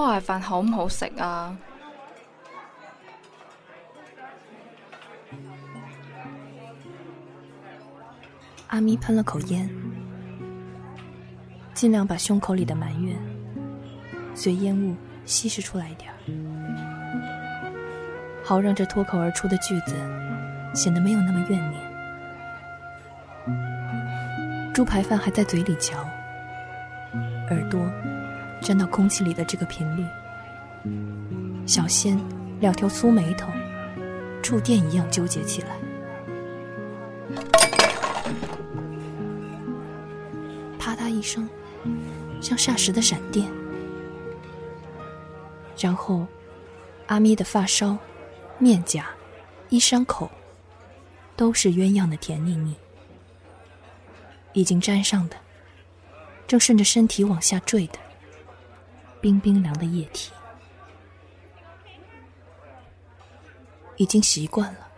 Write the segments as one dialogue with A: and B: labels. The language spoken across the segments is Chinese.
A: 锅盖饭好唔好食啊？
B: 阿咪喷了口烟，尽量把胸口里的埋怨随烟雾稀释出来点好让这脱口而出的句子显得没有那么怨念。猪排饭还在嘴里嚼，耳朵。沾到空气里的这个频率，小仙两条粗眉头触电一样纠结起来，啪嗒一声，像霎时的闪电。然后，阿咪的发梢、面颊、衣衫口，都是鸳鸯的甜腻腻，已经粘上的，正顺着身体往下坠的。冰冰凉的液体，已经习惯了。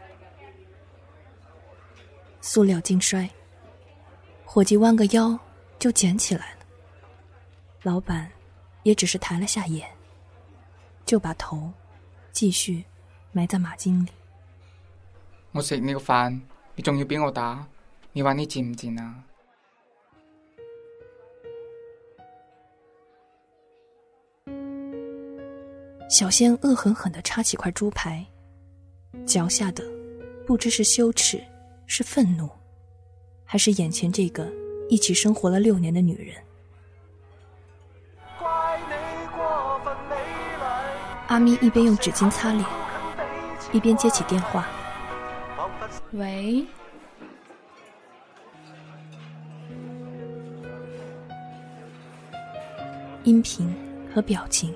B: 塑料经摔，伙计弯个腰就捡起来了。老板，也只是抬了下眼，就把头继续埋在马金里。
C: 我食你个饭，你仲要俾我打？你话你贱唔贱啊？
B: 小仙恶狠狠的插起块猪排，脚下的不知是羞耻，是愤怒，还是眼前这个一起生活了六年的女人。阿咪一边用纸巾擦脸，一边接起电话。
A: 喂，
B: 音频和表情。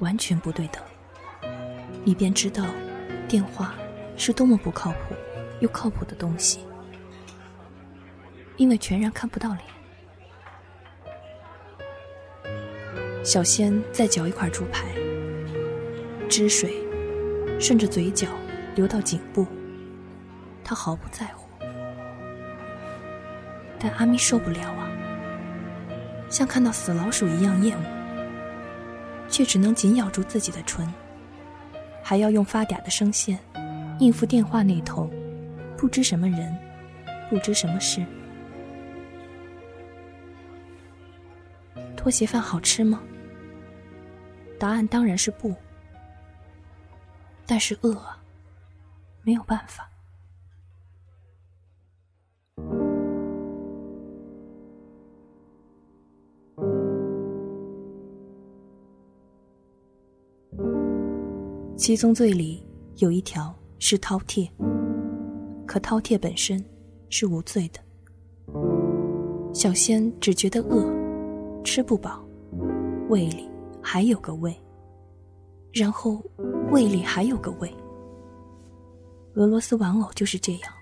B: 完全不对等，你便知道，电话是多么不靠谱又靠谱的东西，因为全然看不到脸。小仙再嚼一块猪排，汁水顺着嘴角流到颈部，他毫不在乎，但阿咪受不了啊，像看到死老鼠一样厌恶。却只能紧咬住自己的唇，还要用发嗲的声线应付电话那头，不知什么人，不知什么事。拖鞋饭好吃吗？答案当然是不，但是饿啊，没有办法。七宗罪里有一条是饕餮，可饕餮本身是无罪的。小仙只觉得饿，吃不饱，胃里还有个胃，然后胃里还有个胃。俄罗斯玩偶就是这样，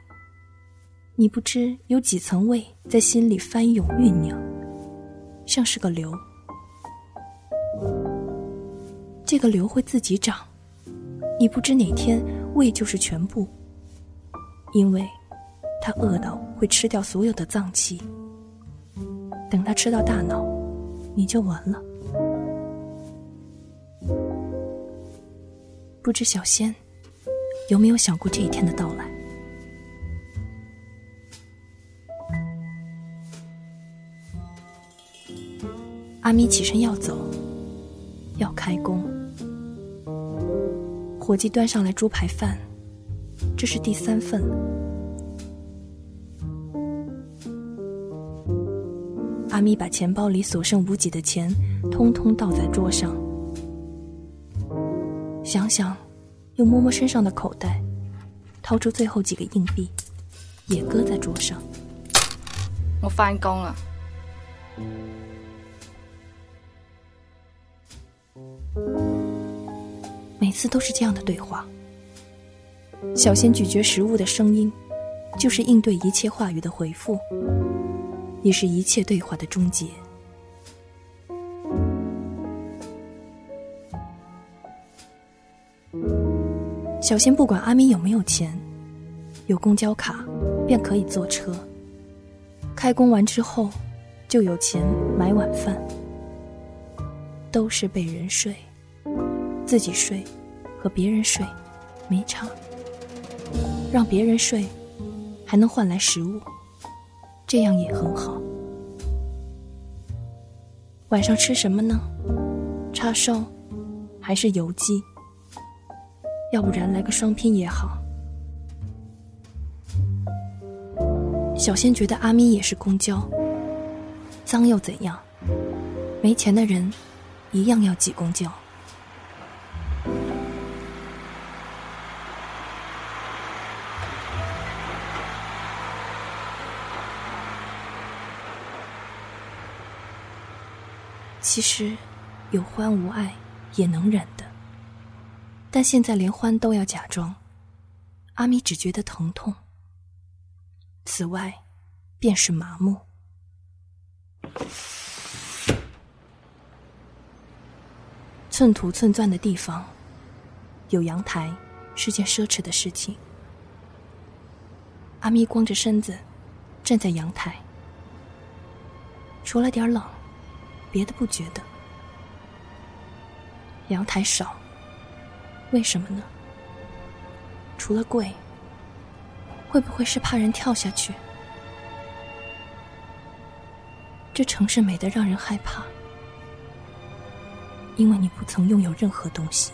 B: 你不知有几层胃在心里翻涌酝酿，像是个瘤，这个瘤会自己长。你不知哪天胃就是全部，因为他饿到会吃掉所有的脏器。等他吃到大脑，你就完了。不知小仙有没有想过这一天的到来？阿咪起身要走，要开工。伙计端上来猪排饭，这是第三份。阿咪把钱包里所剩无几的钱，通通倒在桌上。想想，又摸摸身上的口袋，掏出最后几个硬币，也搁在桌上。
A: 我翻工了。
B: 每次都是这样的对话。小仙咀嚼食物的声音，就是应对一切话语的回复，也是一切对话的终结。小仙不管阿咪有没有钱，有公交卡便可以坐车。开工完之后就有钱买晚饭，都是被人睡。自己睡和别人睡没差，让别人睡还能换来食物，这样也很好。晚上吃什么呢？叉烧还是油鸡？要不然来个双拼也好。小仙觉得阿咪也是公交，脏又怎样？没钱的人一样要挤公交。其实，有欢无爱也能忍的。但现在连欢都要假装，阿咪只觉得疼痛。此外，便是麻木。寸土寸钻的地方，有阳台是件奢侈的事情。阿咪光着身子站在阳台，除了点冷。别的不觉得，阳台少，为什么呢？除了贵，会不会是怕人跳下去？这城市美得让人害怕，因为你不曾拥有任何东西。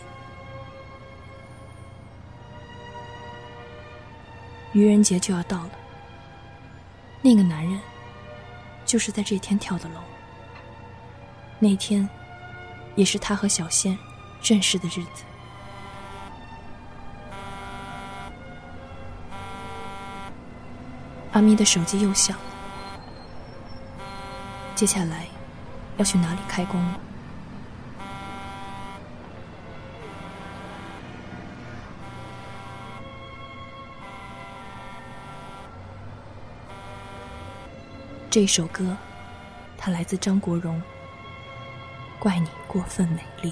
B: 愚人节就要到了，那个男人就是在这天跳的楼。那天，也是他和小仙认识的日子。阿咪的手机又响了，接下来要去哪里开工了？这首歌，它来自张国荣。怪你过分美丽。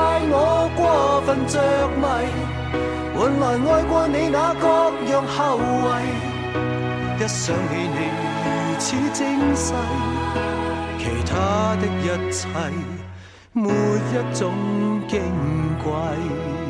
D: 怪我过分着迷，换来爱过你那各样后遗。一想起你如此精细，其他的一切没一种矜贵。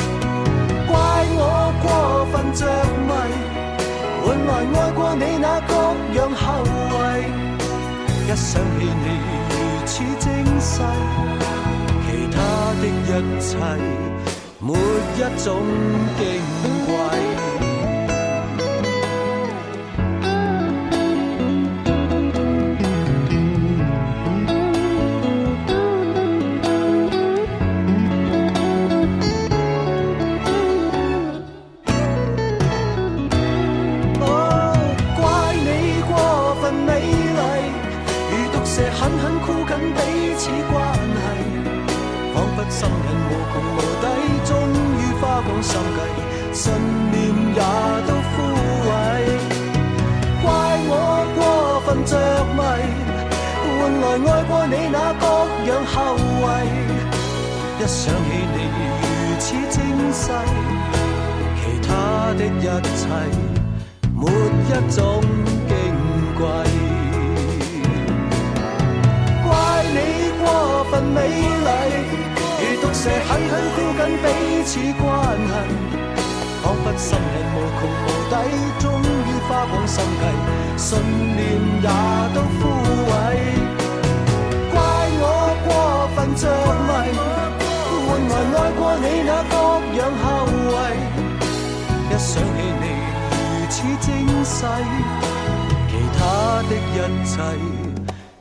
D: 过分着迷，换来爱过你那各样后遗。一想起你如此精细，其他的一切没一种矜贵。着迷，换来爱过你那各样后遗。一想起你如此精细，其他的一切没一种矜贵。怪你过分美丽，如毒蛇狠狠箍紧彼此关系。仿佛心瘾无穷无底，终于花光心计，信念也都枯萎。怪我过分着迷，换来爱过你那各样后遗。一想起你如此精细，其他的一切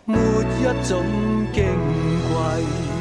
D: 没一种矜贵。